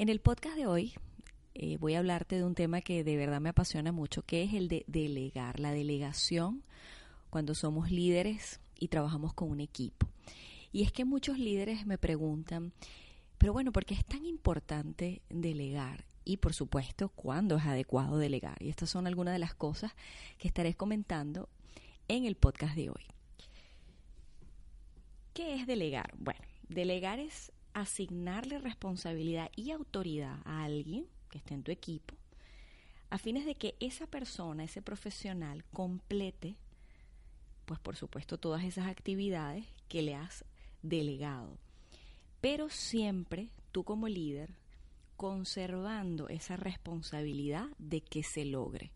En el podcast de hoy eh, voy a hablarte de un tema que de verdad me apasiona mucho, que es el de delegar, la delegación cuando somos líderes y trabajamos con un equipo. Y es que muchos líderes me preguntan, pero bueno, ¿por qué es tan importante delegar? Y por supuesto, ¿cuándo es adecuado delegar? Y estas son algunas de las cosas que estaré comentando en el podcast de hoy. ¿Qué es delegar? Bueno, delegar es asignarle responsabilidad y autoridad a alguien que esté en tu equipo, a fines de que esa persona, ese profesional, complete, pues por supuesto, todas esas actividades que le has delegado. Pero siempre tú como líder, conservando esa responsabilidad de que se logre.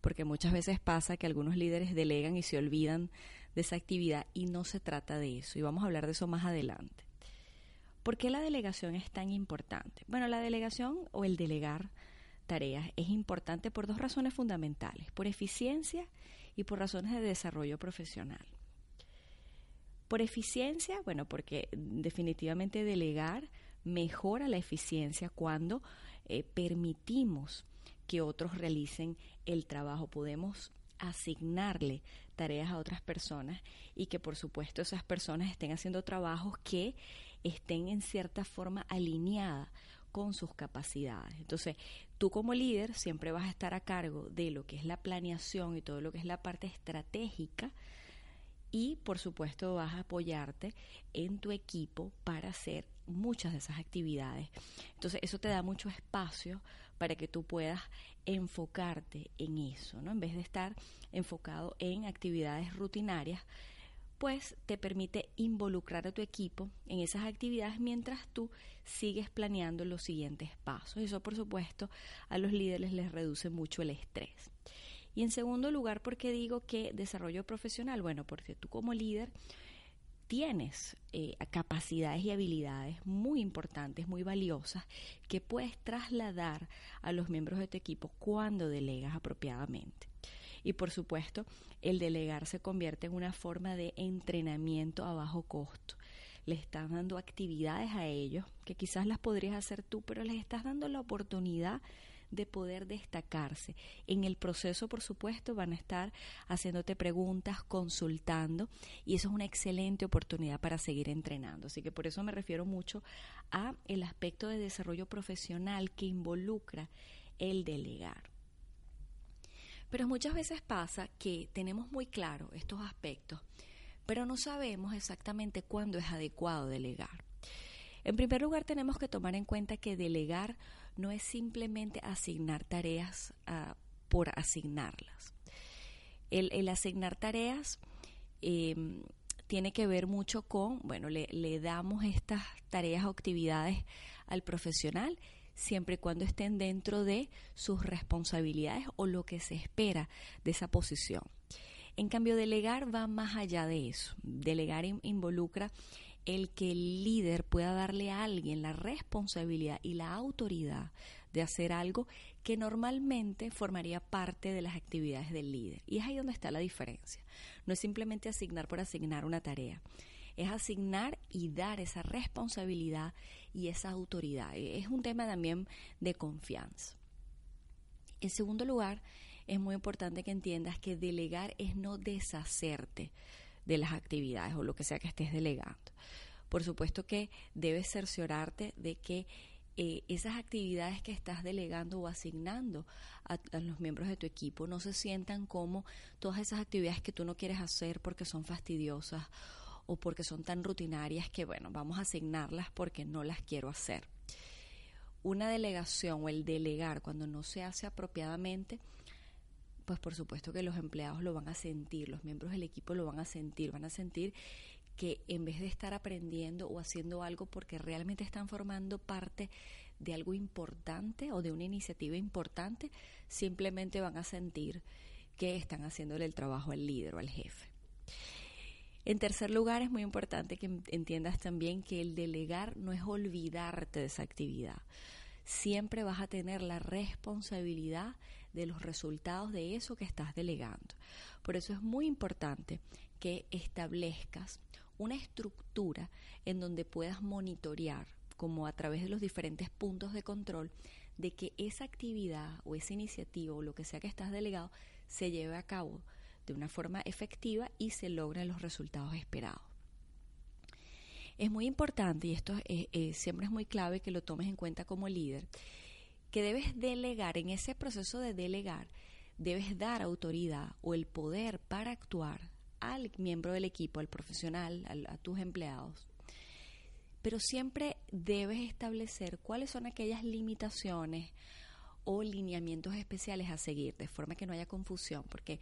Porque muchas veces pasa que algunos líderes delegan y se olvidan de esa actividad y no se trata de eso. Y vamos a hablar de eso más adelante. ¿Por qué la delegación es tan importante? Bueno, la delegación o el delegar tareas es importante por dos razones fundamentales, por eficiencia y por razones de desarrollo profesional. Por eficiencia, bueno, porque definitivamente delegar mejora la eficiencia cuando eh, permitimos que otros realicen el trabajo. Podemos asignarle tareas a otras personas y que por supuesto esas personas estén haciendo trabajos que estén en cierta forma alineadas con sus capacidades. Entonces, tú como líder siempre vas a estar a cargo de lo que es la planeación y todo lo que es la parte estratégica y por supuesto vas a apoyarte en tu equipo para hacer muchas de esas actividades. Entonces, eso te da mucho espacio para que tú puedas enfocarte en eso, ¿no? En vez de estar enfocado en actividades rutinarias, pues te permite involucrar a tu equipo en esas actividades mientras tú sigues planeando los siguientes pasos. Eso, por supuesto, a los líderes les reduce mucho el estrés. Y en segundo lugar, ¿por qué digo que desarrollo profesional? Bueno, porque tú como líder tienes eh, capacidades y habilidades muy importantes, muy valiosas, que puedes trasladar a los miembros de tu equipo cuando delegas apropiadamente. Y por supuesto, el delegar se convierte en una forma de entrenamiento a bajo costo. Le estás dando actividades a ellos que quizás las podrías hacer tú, pero les estás dando la oportunidad de poder destacarse. En el proceso, por supuesto, van a estar haciéndote preguntas, consultando, y eso es una excelente oportunidad para seguir entrenando. Así que por eso me refiero mucho a el aspecto de desarrollo profesional que involucra el delegar. Pero muchas veces pasa que tenemos muy claro estos aspectos, pero no sabemos exactamente cuándo es adecuado delegar. En primer lugar, tenemos que tomar en cuenta que delegar no es simplemente asignar tareas ah, por asignarlas. El, asignar tareas em, tiene que ver mucho con, bueno, le, le damos estas tareas o actividades al profesional siempre y cuando estén dentro de sus responsabilidades o lo que se espera de esa posición. En cambio, delegar va más allá de eso. Delegar involucra el que el líder pueda darle a alguien la responsabilidad y la autoridad de hacer algo que normalmente formaría parte de las actividades del líder. Y es ahí donde está la diferencia. No es simplemente asignar por asignar una tarea es asignar y dar esa responsabilidad y esa autoridad. E, es un tema también de confianza. En segundo lugar, es muy importante que entiendas que delegar es no deshacerte de las actividades o lo que sea que estés delegando. Por supuesto que debes cerciorarte de que eh, esas actividades que estás delegando o asignando a, los miembros de tu equipo no se sientan como todas esas actividades que tú no quieres hacer porque son fastidiosas o porque son tan rutinarias que, bueno, vamos a asignarlas porque no las quiero hacer. Una delegación o el delegar cuando no se hace apropiadamente pues por supuesto que los empleados lo van a sentir, los miembros del equipo lo van a sentir, van a sentir que en vez de estar aprendiendo o haciendo algo porque realmente están formando parte de algo importante o de una iniciativa importante, simplemente van a sentir que están haciéndole el trabajo al líder o al jefe. En tercer lugar, es muy importante que entiendas también que el delegar no es olvidarte de esa actividad. Siempre vas a tener la responsabilidad de los resultados de eso que estás delegando. Por eso es muy importante que establezcas una estructura en donde puedas monitorear, como a través de los diferentes puntos de control, de que esa actividad o esa iniciativa o lo que sea que estás delegado se lleve a cabo de una forma efectiva y se logren los resultados esperados. Es muy importante, y esto siempre es muy clave que lo tomes en cuenta como líder, que debes delegar, en ese proceso de delegar, debes dar autoridad o el poder para actuar al miembro del equipo, al profesional, a tus empleados. Pero siempre debes establecer cuáles son aquellas limitaciones o lineamientos especiales a seguir, de forma que no haya confusión, porque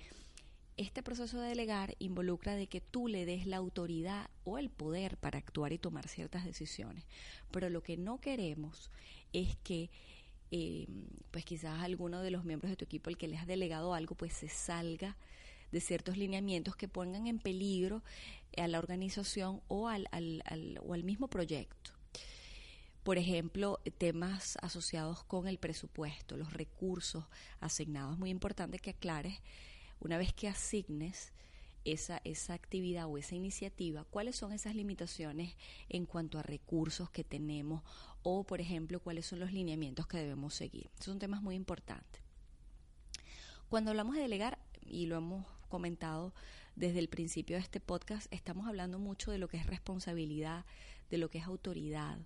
este proceso de delegar involucra de que tú le des la autoridad o el poder para actuar y tomar ciertas decisiones. Pero lo que no queremos es que eh, pues quizás alguno de los miembros de tu equipo, el que le has delegado algo, pues se salga de ciertos lineamientos que pongan en peligro a la organización o al, o al mismo proyecto. Por ejemplo, temas asociados con el presupuesto, los recursos asignados. Es muy importante que aclares una vez que asignes esa, esa actividad o esa iniciativa, cuáles son esas limitaciones en cuanto a recursos que tenemos o, por ejemplo, cuáles son los lineamientos que debemos seguir. son temas muy importantes. Cuando hablamos de delegar, y lo hemos comentado desde el principio de este podcast, estamos hablando mucho de lo que es responsabilidad, de lo que es autoridad.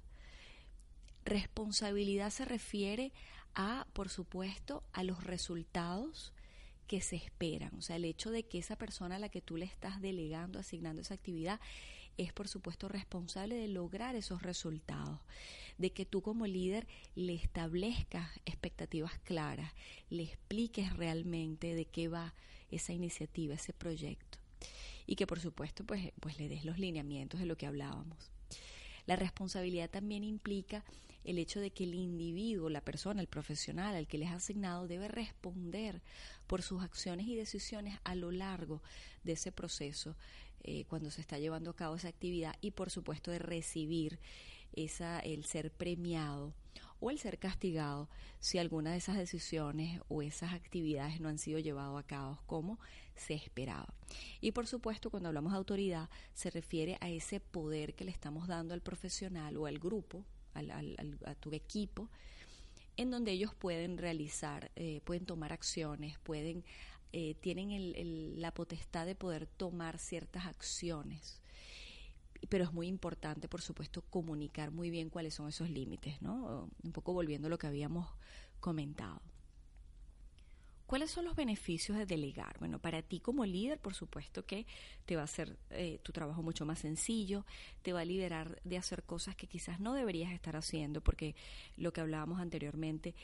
Responsabilidad se refiere a, por supuesto, a los resultados que se esperan. O sea, el hecho de que esa persona a la que tú le estás delegando, asignando esa actividad, es por supuesto responsable de lograr esos resultados, de que tú como líder le establezcas expectativas claras, le expliques realmente de qué va esa iniciativa, ese proyecto y que por supuesto pues, pues le des los lineamientos de lo que hablábamos. La responsabilidad también implica el hecho de que el individuo, la persona, el profesional al que les ha asignado debe responder por sus acciones y decisiones a lo largo de ese proceso eh, cuando se está llevando a cabo esa actividad y por supuesto de recibir el ser premiado o el ser castigado si alguna de esas decisiones o esas actividades no han sido llevadas a cabo como se esperaba. Y por supuesto, cuando hablamos de autoridad, se refiere a ese poder que le estamos dando al profesional o al grupo, a tu equipo, en donde ellos pueden realizar, eh, pueden tomar acciones, pueden, eh, tienen la potestad de poder tomar ciertas acciones pero es muy importante, por supuesto, comunicar muy bien cuáles son esos límites, ¿no? Un poco volviendo a lo que habíamos comentado. ¿Cuáles son los beneficios de delegar? Bueno, para ti como líder, por supuesto que te va a hacer eh, tu trabajo mucho más sencillo, te va a liberar de hacer cosas que quizás no deberías estar haciendo, porque lo que hablábamos anteriormente,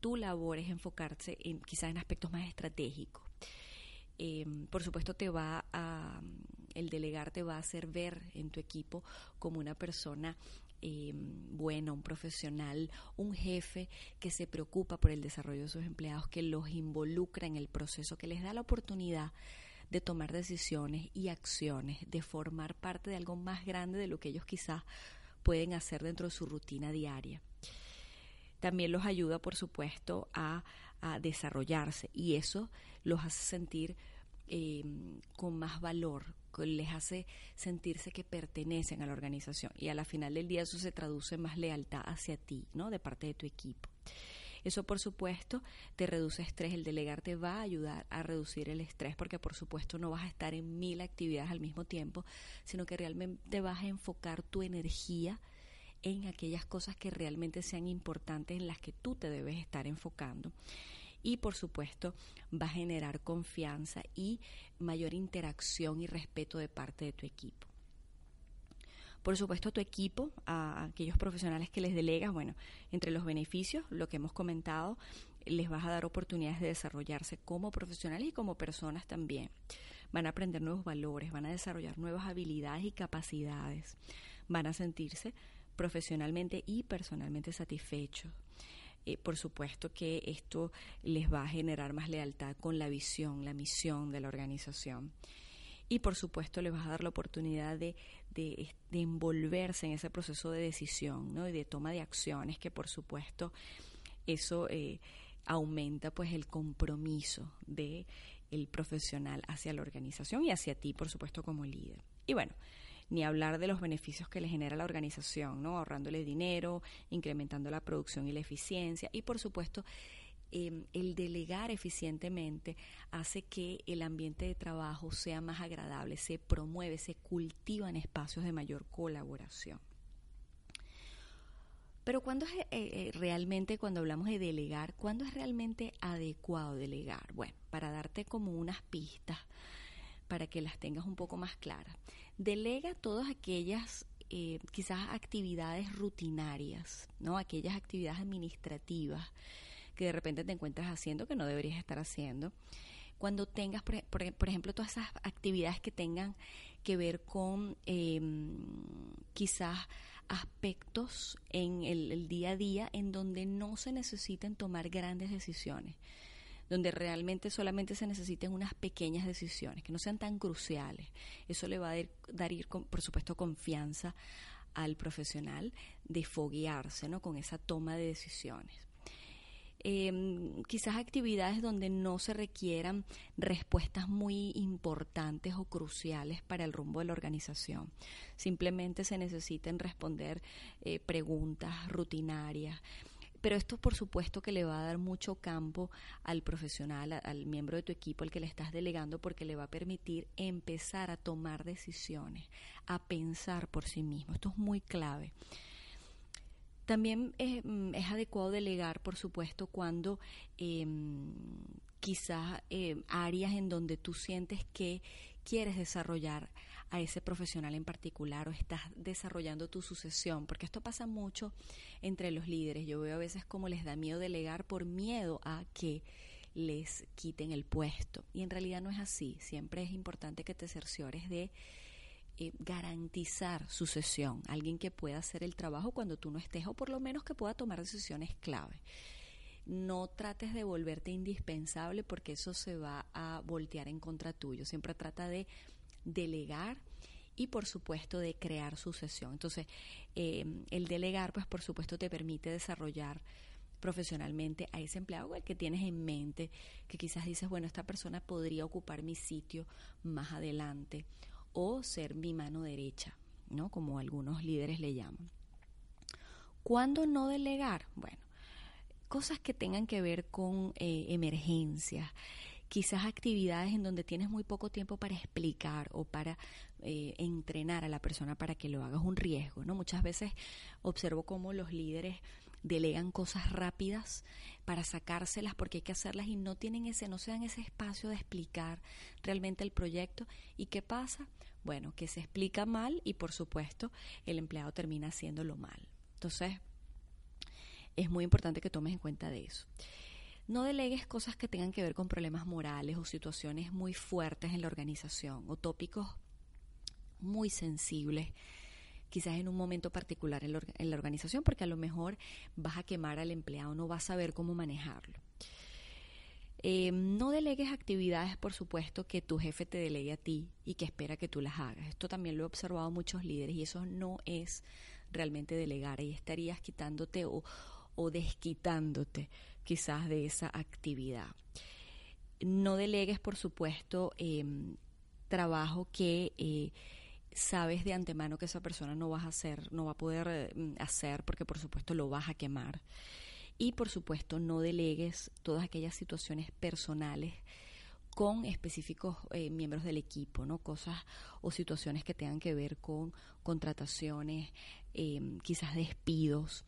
tu labor es enfocarse en, quizás en aspectos más estratégicos. Eh, por supuesto te va a, el delegar te va a hacer ver en tu equipo como una persona eh, buena, un profesional, un jefe que se preocupa por el desarrollo de sus empleados, que los involucra en el proceso, que les da la oportunidad de tomar decisiones y acciones, de formar parte de algo más grande de lo que ellos quizás pueden hacer dentro de su rutina diaria. También los ayuda, por supuesto, a, a desarrollarse y eso los hace sentir eh, con más valor, les hace sentirse que pertenecen a la organización y a la final del día eso se traduce en más lealtad hacia ti, ¿no? De parte de tu equipo. Eso, por supuesto, te reduce estrés. El delegar te va a ayudar a reducir el estrés porque, por supuesto, no vas a estar en mil actividades al mismo tiempo, sino que realmente vas a enfocar tu energía en aquellas cosas que realmente sean importantes en las que tú te debes estar enfocando y por supuesto va a generar confianza y mayor interacción y respeto de parte de tu equipo. Por supuesto, tu equipo, a aquellos profesionales que les delegas, bueno, entre los beneficios, lo que hemos comentado, les vas a dar oportunidades de desarrollarse como profesionales y como personas también. Van a aprender nuevos valores, van a desarrollar nuevas habilidades y capacidades, van a sentirse profesionalmente y personalmente satisfechos. Eh, por supuesto que esto les va a generar más lealtad con la visión, la misión de la organización. Y por supuesto les vas a dar la oportunidad de, de, envolverse en ese proceso de decisión ¿no? y de toma de acciones que por supuesto eso eh, aumenta pues el compromiso de profesional hacia la organización y hacia ti por supuesto como líder. Y bueno, ni hablar de los beneficios que le genera la organización, ¿no? Ahorrándole dinero, incrementando la producción y la eficiencia y por supuesto em, el delegar eficientemente hace que el ambiente de trabajo sea más agradable, se promueve, se cultiva en espacios de mayor colaboración. Pero ¿cuándo es eh, eh, realmente, cuando hablamos de delegar, cuándo es realmente adecuado delegar? Bueno, para darte como unas pistas, para que las tengas un poco más claras. Delega todas aquellas eh, quizás actividades rutinarias, ¿no? Aquellas actividades administrativas que de repente te encuentras haciendo que no deberías estar haciendo. Cuando tengas, por, ejemplo, todas esas actividades que tengan que ver con em, quizás aspectos en el día a día en donde no se necesiten tomar grandes decisiones donde realmente solamente se necesiten unas pequeñas decisiones, que no sean tan cruciales. Eso le va a dar, ir, por supuesto, confianza al profesional de foguearse ¿no? con esa toma de decisiones. Em, quizás actividades donde no se requieran respuestas muy importantes o cruciales para el rumbo de la organización. Simplemente se necesiten responder eh, preguntas rutinarias, pero esto por supuesto que le va a dar mucho campo al profesional, al miembro de tu equipo, al que le estás delegando, porque le va a permitir empezar a tomar decisiones, a pensar por sí mismo. Esto es muy clave. También es, mm, adecuado delegar, por supuesto, cuando em, quizás em, áreas en donde tú sientes que quieres desarrollar a ese profesional en particular o estás desarrollando tu sucesión, porque esto pasa mucho entre los líderes. Yo veo a veces como les da miedo delegar por miedo a que les quiten el puesto. Y en realidad no es así. Siempre es importante que te cerciores de eh, garantizar sucesión, alguien que pueda hacer el trabajo cuando tú no estés o por lo menos que pueda tomar decisiones clave. No trates de volverte indispensable porque eso se va a voltear en contra tuyo. Siempre trata de delegar y por supuesto de crear sucesión. Entonces, eh, el delegar, pues por supuesto te permite desarrollar profesionalmente a ese empleado que tienes en mente, que quizás dices, bueno, esta persona podría ocupar mi sitio más adelante o ser mi mano derecha, ¿no? Como algunos líderes le llaman. ¿Cuándo no delegar? Bueno, cosas que tengan que ver con eh, emergencias, quizás actividades en donde tienes muy poco tiempo para explicar o para eh, entrenar a la persona para que lo hagas un riesgo, ¿no? Muchas veces observo cómo los líderes delegan cosas rápidas para sacárselas porque hay que hacerlas y no tienen ese, no se dan ese espacio de explicar realmente el proyecto. ¿Y qué pasa? Bueno, que se explica mal y por supuesto el empleado termina haciéndolo mal. Entonces, es muy importante que tomes en cuenta de eso. No delegues cosas que tengan que ver con problemas morales o situaciones muy fuertes en la organización o tópicos muy sensibles, quizás en un momento particular en la, organización, porque a lo mejor vas a quemar al empleado, no vas a saber cómo manejarlo. Eh, no delegues actividades, por supuesto, que tu jefe te delegue a ti y que espera que tú las hagas. Esto también lo he observado muchos líderes y eso no es realmente delegar. Ahí estarías quitándote o desquitándote quizás de esa actividad. No delegues, por supuesto, em, trabajo que eh, sabes de antemano que esa persona no vas a hacer, no va a poder eh, hacer porque por supuesto lo vas a quemar. Y por supuesto no delegues todas aquellas situaciones personales con específicos eh, miembros del equipo, ¿no? Cosas o situaciones que tengan que ver con contrataciones, em, quizás despidos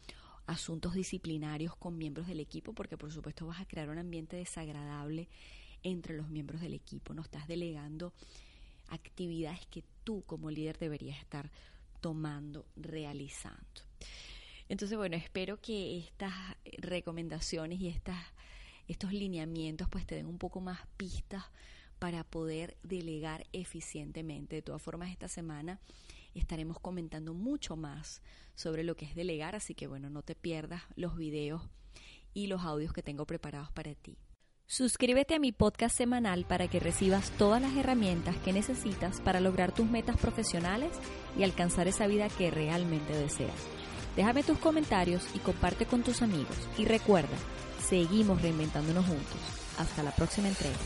asuntos disciplinarios con miembros del equipo, porque por supuesto vas a crear un ambiente desagradable entre los miembros del equipo. No estás delegando actividades que tú como líder deberías estar tomando, realizando. Entonces, bueno, espero que estas recomendaciones y estas estos lineamientos pues te den un poco más pistas para poder delegar eficientemente. De todas formas, esta semana estaremos comentando mucho más sobre lo que es delegar, así que bueno, no te pierdas los videos y los audios que tengo preparados para ti. Suscríbete a mi podcast semanal para que recibas todas las herramientas que necesitas para lograr tus metas profesionales y alcanzar esa vida que realmente deseas. Déjame tus comentarios y comparte con tus amigos. Y recuerda, seguimos reinventándonos juntos. Hasta la próxima entrega.